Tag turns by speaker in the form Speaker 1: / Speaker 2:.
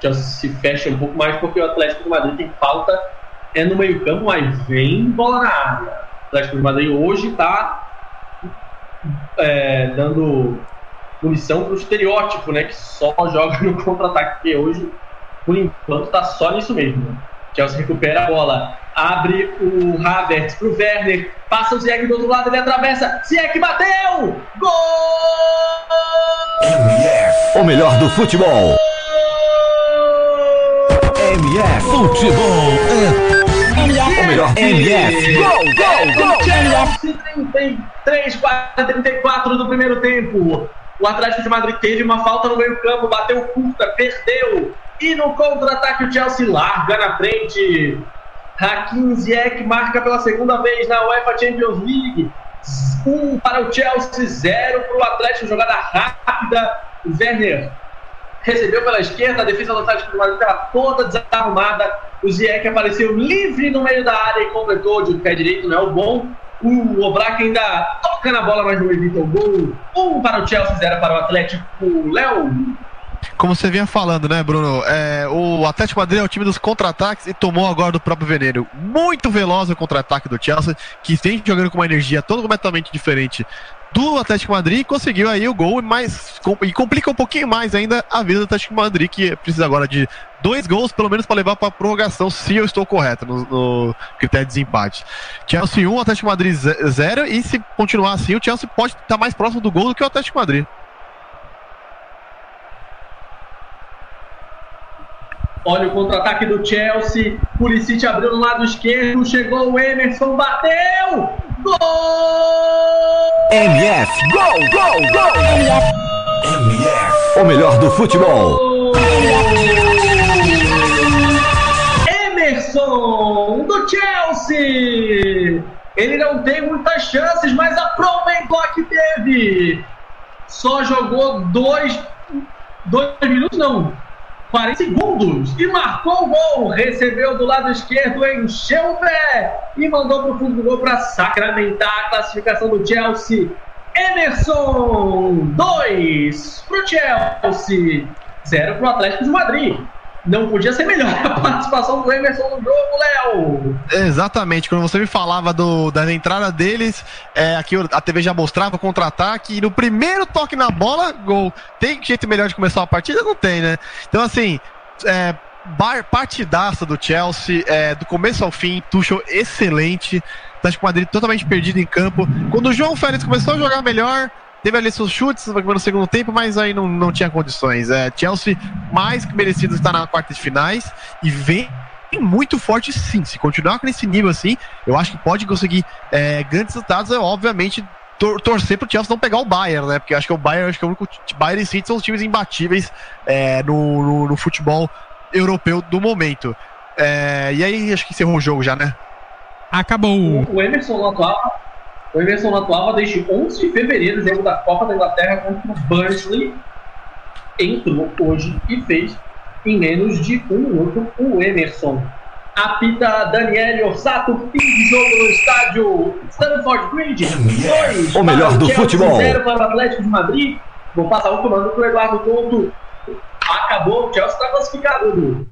Speaker 1: Chelsea se fecha um pouco mais porque o Atlético de Madrid tem falta é no meio campo, mas vem bola na área. O Atlético de Madrid hoje está é, dando munição para o estereótipo, né? Que só joga no contra-ataque, porque hoje, por enquanto, está só nisso mesmo. Né? Chelsea recupera a bola, abre o Havertz para o Werner, passa o Ziyech do outro lado, ele atravessa, Ziyech bateu! Gol!
Speaker 2: O melhor do futebol. MF Futebol é MF. o melhor MF. Gol, gol, gol.
Speaker 1: Chelsea 33, 4, 34 do primeiro tempo. O Atlético de Madrid teve uma falta no meio-campo, bateu curta, perdeu. E no contra-ataque o Chelsea larga na frente. Hakim Ziyech marca pela segunda vez na UEFA Champions League. Um para o Chelsea, zero para o Atlético. Jogada rápida. Werner recebeu pela esquerda, a defesa do Atlético de Madrid estava toda desarrumada. O Ziyech apareceu livre no meio da área e completou de pé direito, não é o bom. O Oblak ainda toca na bola, mas não evita o gol. Um para o Chelsea, zero para o Atlético. Léo.
Speaker 3: Como você vinha falando, né, Bruno? É, o Atlético Madrid é o time dos contra-ataques e tomou agora do próprio veneno. Muito veloz o contra-ataque do Chelsea, que vem jogando com uma energia totalmente diferente do Atlético Madrid e conseguiu aí o gol mais, e complica um pouquinho mais ainda a vida do Atlético Madrid, que precisa agora de dois gols, pelo menos para levar para prorrogação, se eu estou correto no, no, critério de desempate. Chelsea 1, Atlético Madrid 0, e se continuar assim, o Chelsea pode estar mais próximo do gol do que o Atlético Madrid.
Speaker 1: Olha o contra-ataque do Chelsea. Pulisic abriu no lado esquerdo. Chegou o Emerson, bateu! Gol!
Speaker 2: MF, gol, gol, gol! MF. MF, o melhor do futebol.
Speaker 1: Emerson, do Chelsea! Ele não tem muitas chances, mas aproveitou a que teve. Só jogou dois, dois minutos, não, 40 segundos e marcou o gol. Recebeu do lado esquerdo, encheu o pé e mandou para o fundo do gol para sacramentar a classificação do Chelsea. Emerson, 2 para o Chelsea, 0 para o Atlético de Madrid não podia ser melhor a participação do Emerson no jogo, Léo.
Speaker 3: Exatamente, quando você me falava do, da entrada deles, é, aqui a TV já mostrava contra-ataque, e no primeiro toque na bola, gol. Tem jeito melhor de começar a partida? Não tem, né? Então, assim, é, partidaça do Chelsea, é, do começo ao fim, Tuchel excelente, Atlético Madrid totalmente perdido em campo. Quando o João Félix começou a jogar melhor, Teve ali seus chutes no segundo tempo, mas aí não, não tinha condições. É, Chelsea, mais que merecido, está na quarta de finais e vem muito forte sim. Se continuar com esse nível assim, eu acho que pode conseguir é, grandes resultados. É obviamente tor torcer para o Chelsea não pegar o Bayern, né? Porque acho que o Bayern, acho que é o único Bayern e City são os times imbatíveis é, no, no, no, futebol europeu do momento. É, e aí acho que encerrou o jogo já, né?
Speaker 1: Acabou. O, Emerson atual o Emerson atuava desde 11 de fevereiro, jogo da Copa da Inglaterra contra o Burnley. Entrou hoje e fez em menos de um minuto o Emerson. Apita Daniel Orsato, fim de jogo no estádio Stanford Bridge. 2
Speaker 2: o melhor do Chelsea, futebol.
Speaker 1: 0 para o Atlético de Madrid. Vou passar o comando para o Eduardo Couto. Acabou, o Chelsea está classificado.